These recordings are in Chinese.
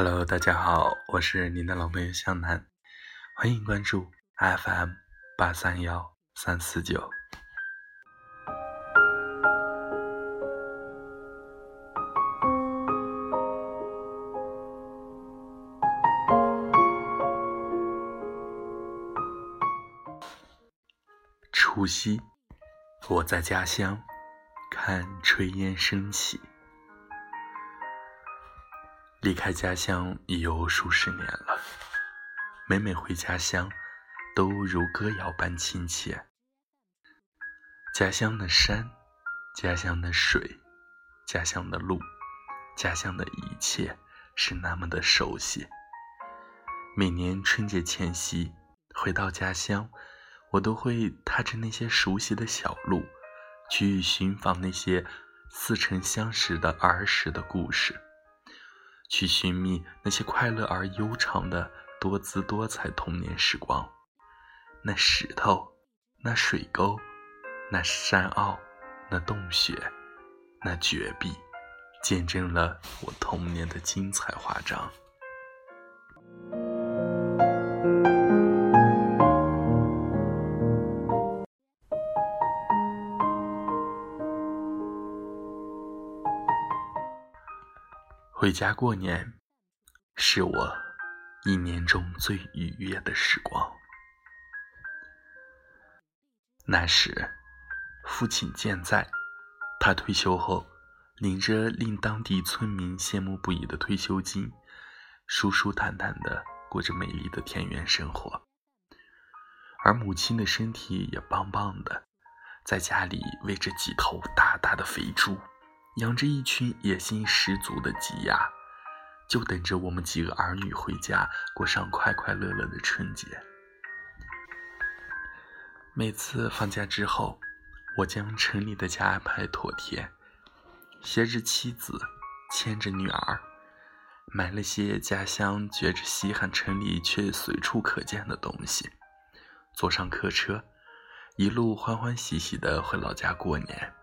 Hello，大家好，我是您的老朋友向南，欢迎关注 FM 八三幺三四九。除夕，我在家乡看炊烟升起。离开家乡已有数十年了，每每回家乡，都如歌谣般亲切。家乡的山，家乡的水，家乡的路，家乡的一切，是那么的熟悉。每年春节前夕回到家乡，我都会踏着那些熟悉的小路，去寻访那些似曾相识的儿时的故事。去寻觅那些快乐而悠长的多姿多彩童年时光，那石头，那水沟，那山坳，那洞穴，那绝壁，见证了我童年的精彩华章。回家过年，是我一年中最愉悦的时光。那时，父亲健在，他退休后，领着令当地村民羡慕不已的退休金，舒舒坦坦的过着美丽的田园生活。而母亲的身体也棒棒的，在家里喂着几头大大的肥猪。养着一群野心十足的鸡鸭，就等着我们几个儿女回家过上快快乐乐的春节。每次放假之后，我将城里的家安排妥帖，携着妻子，牵着女儿，买了些家乡觉着稀罕、城里却随处可见的东西，坐上客车，一路欢欢喜喜的回老家过年。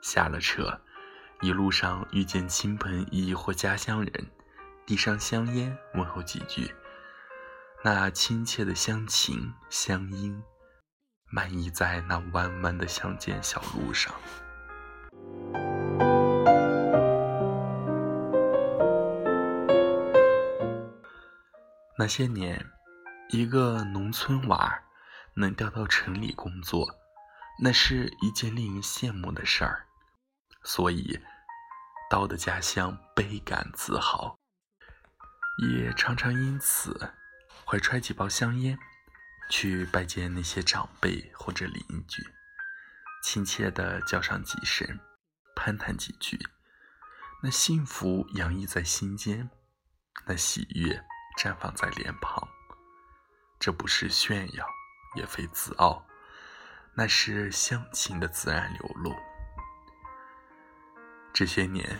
下了车，一路上遇见亲朋谊或家乡人，递上香烟，问候几句，那亲切的乡情乡音，漫溢在那弯弯的乡间小路上。那些年，一个农村娃能调到城里工作，那是一件令人羡慕的事儿。所以，刀的家乡倍感自豪，也常常因此怀揣几包香烟，去拜见那些长辈或者邻居，亲切地叫上几声，攀谈几句，那幸福洋溢在心间，那喜悦绽放在脸庞。这不是炫耀，也非自傲，那是乡情的自然流露。这些年，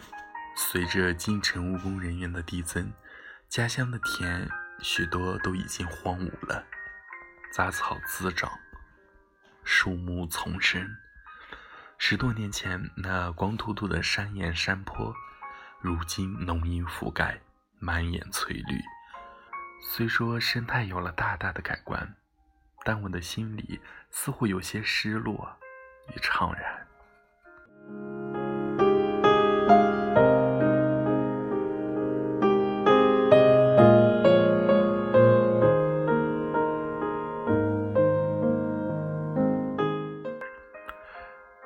随着进城务工人员的递增，家乡的田许多都已经荒芜了，杂草滋长，树木丛生。十多年前那光秃秃的山岩山坡，如今浓荫覆盖，满眼翠绿。虽说生态有了大大的改观，但我的心里似乎有些失落与怅然。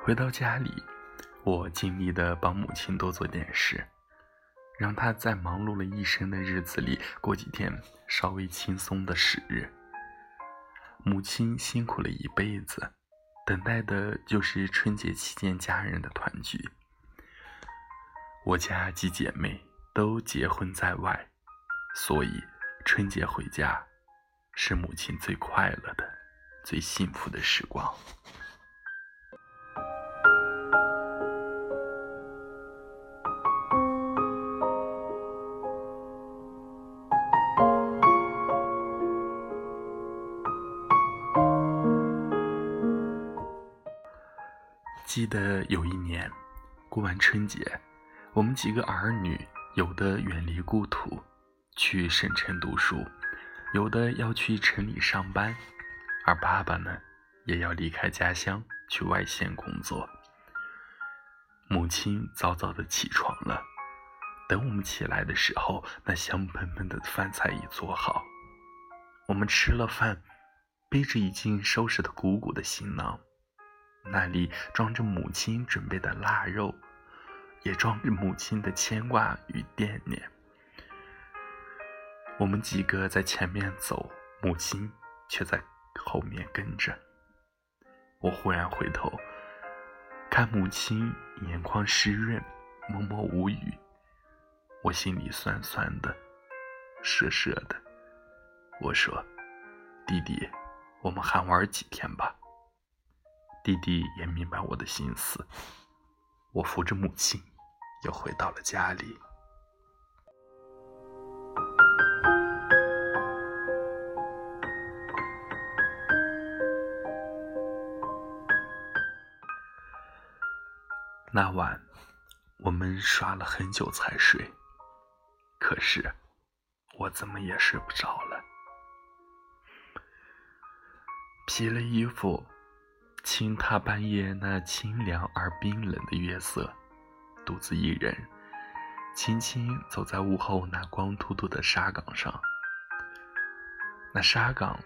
回到家里，我尽力的帮母亲多做点事，让她在忙碌了一生的日子里过几天稍微轻松的时日。母亲辛苦了一辈子，等待的就是春节期间家人的团聚。我家几姐妹都结婚在外，所以春节回家是母亲最快乐的、最幸福的时光。记得有一年，过完春节，我们几个儿女有的远离故土，去省城读书；有的要去城里上班，而爸爸呢，也要离开家乡去外县工作。母亲早早的起床了，等我们起来的时候，那香喷喷的饭菜已做好。我们吃了饭，背着已经收拾的鼓鼓的行囊，那里装着母亲准备的腊肉，也装着母亲的牵挂与惦念。我们几个在前面走，母亲却在后面跟着。我忽然回头。看母亲眼眶湿润，默默无语，我心里酸酸的，涩涩的。我说：“弟弟，我们还玩几天吧。”弟弟也明白我的心思。我扶着母亲，又回到了家里。那晚，我们刷了很久才睡。可是，我怎么也睡不着了。披了衣服，轻踏半夜那清凉而冰冷的月色，独自一人，轻轻走在午后那光秃秃的沙岗上。那沙岗，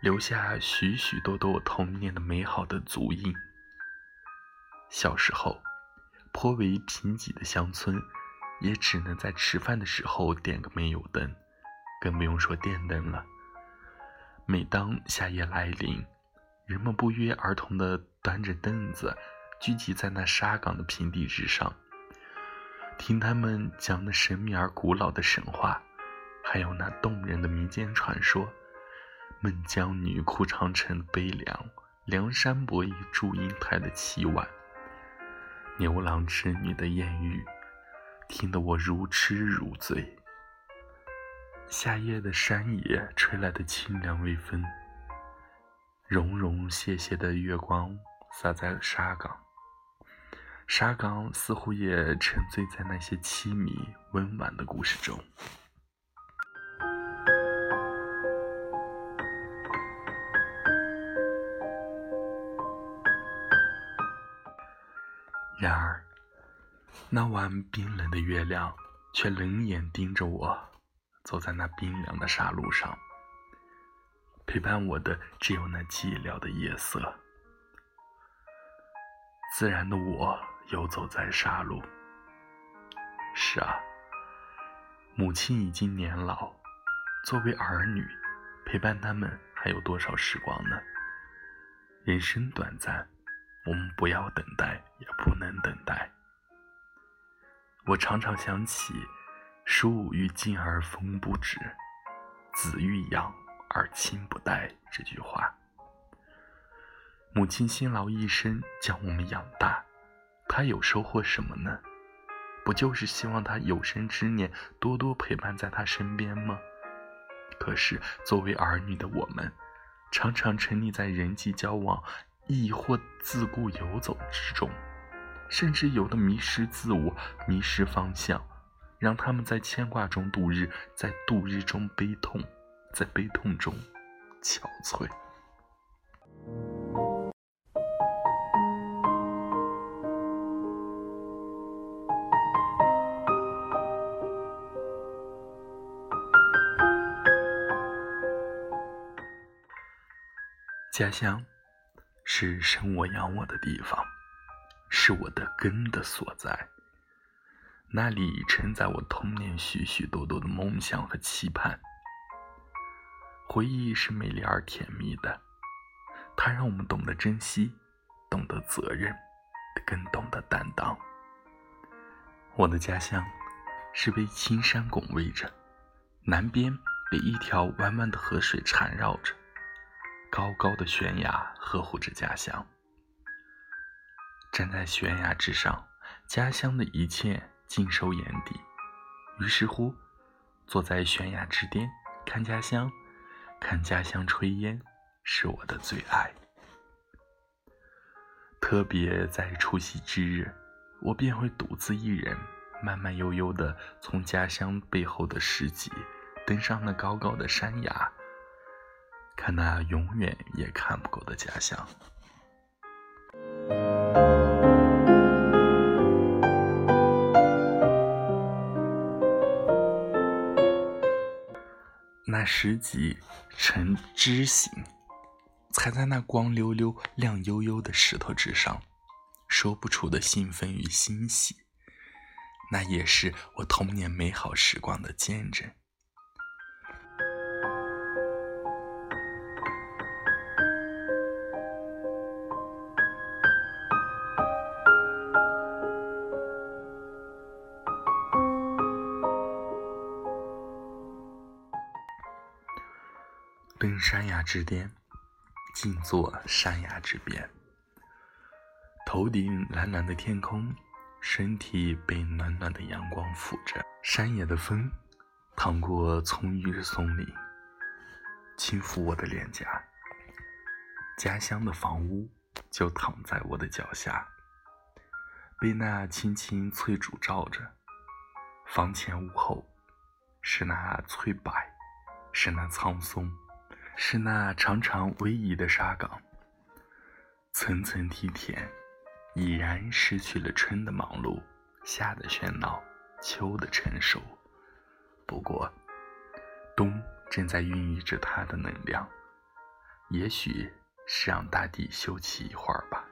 留下许许多多童年的美好的足印。小时候。颇为贫瘠的乡村，也只能在吃饭的时候点个煤油灯，更不用说电灯了。每当夏夜来临，人们不约而同地端着凳子，聚集在那沙岗的平地之上，听他们讲那神秘而古老的神话，还有那动人的民间传说：孟姜女哭长城悲凉，梁山伯与祝英台的凄婉。牛郎织女的艳遇，听得我如痴如醉。夏夜的山野吹来的清凉微风，融融泻泻的月光洒在了沙岗，沙岗似乎也沉醉在那些凄迷温婉的故事中。然而，那晚冰冷的月亮却冷眼盯着我，走在那冰凉的沙路上。陪伴我的只有那寂寥的夜色。自然的我游走在沙路。是啊，母亲已经年老，作为儿女，陪伴他们还有多少时光呢？人生短暂。我们不要等待，也不能等待。我常常想起“树欲静而风不止，子欲养而亲不待”这句话。母亲辛劳一生将我们养大，她有收获什么呢？不就是希望她有生之年多多陪伴在她身边吗？可是作为儿女的我们，常常沉溺在人际交往。亦或自顾游走之中，甚至有的迷失自我、迷失方向，让他们在牵挂中度日，在度日中悲痛，在悲痛中憔悴。家乡。是生我养我的地方，是我的根的所在。那里承载我童年许许多多的梦想和期盼。回忆是美丽而甜蜜的，它让我们懂得珍惜，懂得责任，更懂得担当。我的家乡是被青山拱卫着，南边被一条弯弯的河水缠绕着。高高的悬崖呵护着家乡，站在悬崖之上，家乡的一切尽收眼底。于是乎，坐在悬崖之巅，看家乡，看家乡炊烟，是我的最爱。特别在除夕之日，我便会独自一人，慢慢悠悠地从家乡背后的市集登上那高高的山崖，看那永远也看不够的家乡。那十级呈枝形，踩在那光溜溜、亮悠悠的石头之上，说不出的兴奋与欣喜。那也是我童年美好时光的见证。登山崖之巅，静坐山崖之边，头顶蓝蓝的天空，身体被暖暖的阳光抚着。山野的风，淌过葱郁的松林，轻抚我的脸颊。家乡的房屋就躺在我的脚下，被那青青翠竹罩着。房前屋后，是那翠柏，是那苍松。是那长长逶迤的沙岗，层层梯田，已然失去了春的忙碌，夏的喧闹，秋的成熟。不过，冬正在孕育着它的能量，也许是让大地休息一会儿吧。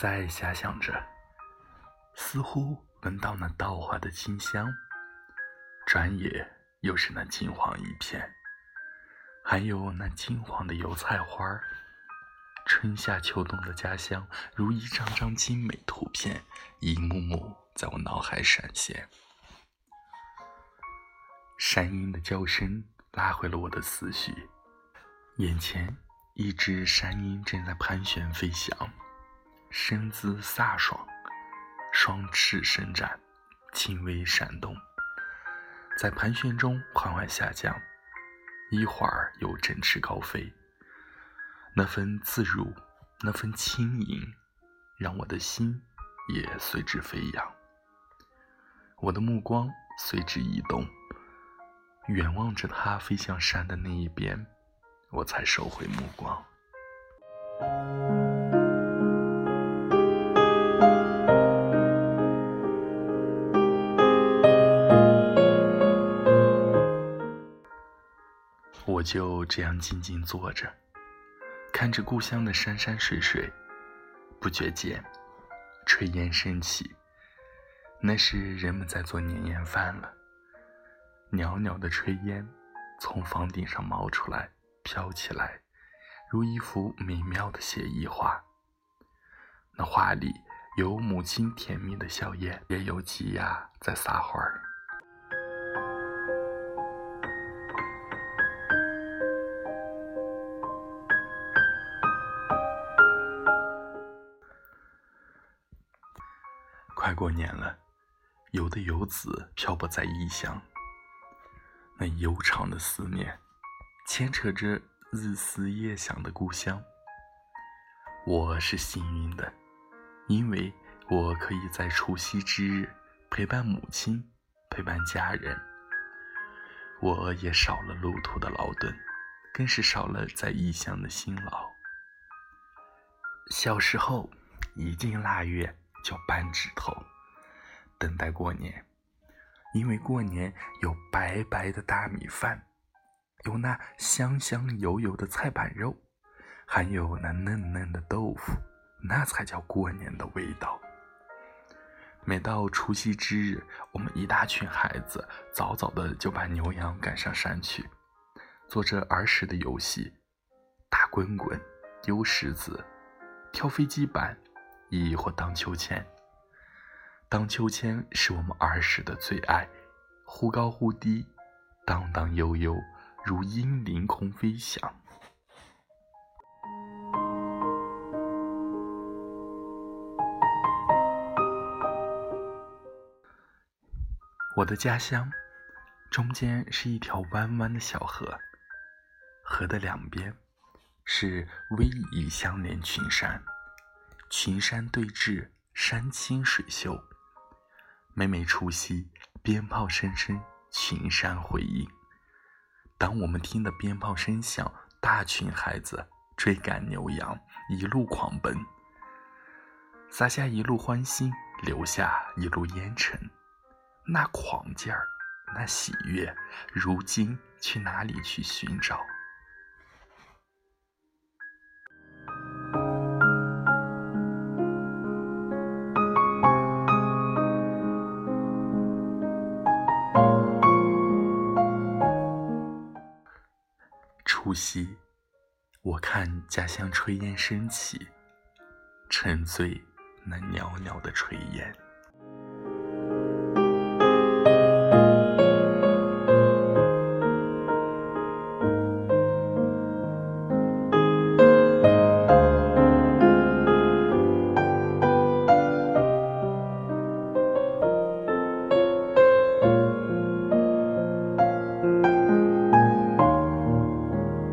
在遐想着，似乎闻到那稻花的清香，转眼又是那金黄一片，还有那金黄的油菜花儿。春夏秋冬的家乡，如一张张精美图片，一幕幕在我脑海闪现。山鹰的叫声拉回了我的思绪，眼前一只山鹰正在盘旋飞翔。身姿飒爽，双翅伸展，轻微闪动，在盘旋中缓缓下降，一会儿又振翅高飞。那份自如，那份轻盈，让我的心也随之飞扬。我的目光随之移动，远望着它飞向山的那一边，我才收回目光。我就这样静静坐着，看着故乡的山山水水，不觉间，炊烟升起，那是人们在做年夜饭了。袅袅的炊烟从房顶上冒出来，飘起来，如一幅美妙的写意画。那画里有母亲甜蜜的笑颜，也有鸡鸭在撒欢儿。过年了，有的游子漂泊在异乡，那悠长的思念，牵扯着日思夜想的故乡。我是幸运的，因为我可以在除夕之日陪伴母亲，陪伴家人。我也少了路途的劳顿，更是少了在异乡的辛劳。小时候，一进腊月。叫扳指头，等待过年，因为过年有白白的大米饭，有那香香油油的菜板肉，还有那嫩嫩的豆腐，那才叫过年的味道。每到除夕之日，我们一大群孩子早早的就把牛羊赶上山去，做着儿时的游戏，打滚滚、丢石子、跳飞机板。亦或荡秋千。荡秋千是我们儿时的最爱，忽高忽低，荡荡悠悠，如鹰凌空飞翔。我的家乡，中间是一条弯弯的小河，河的两边是逶迤相连群山，群山对峙，山清水秀。每每除夕，鞭炮声声，群山回应。当我们听的鞭炮声响，大群孩子追赶牛羊，一路狂奔，撒下一路欢欣，留下一路烟尘。那狂劲儿，那喜悦，如今去哪里去寻找？除夕，我看家乡炊烟升起，沉醉那袅袅的炊烟。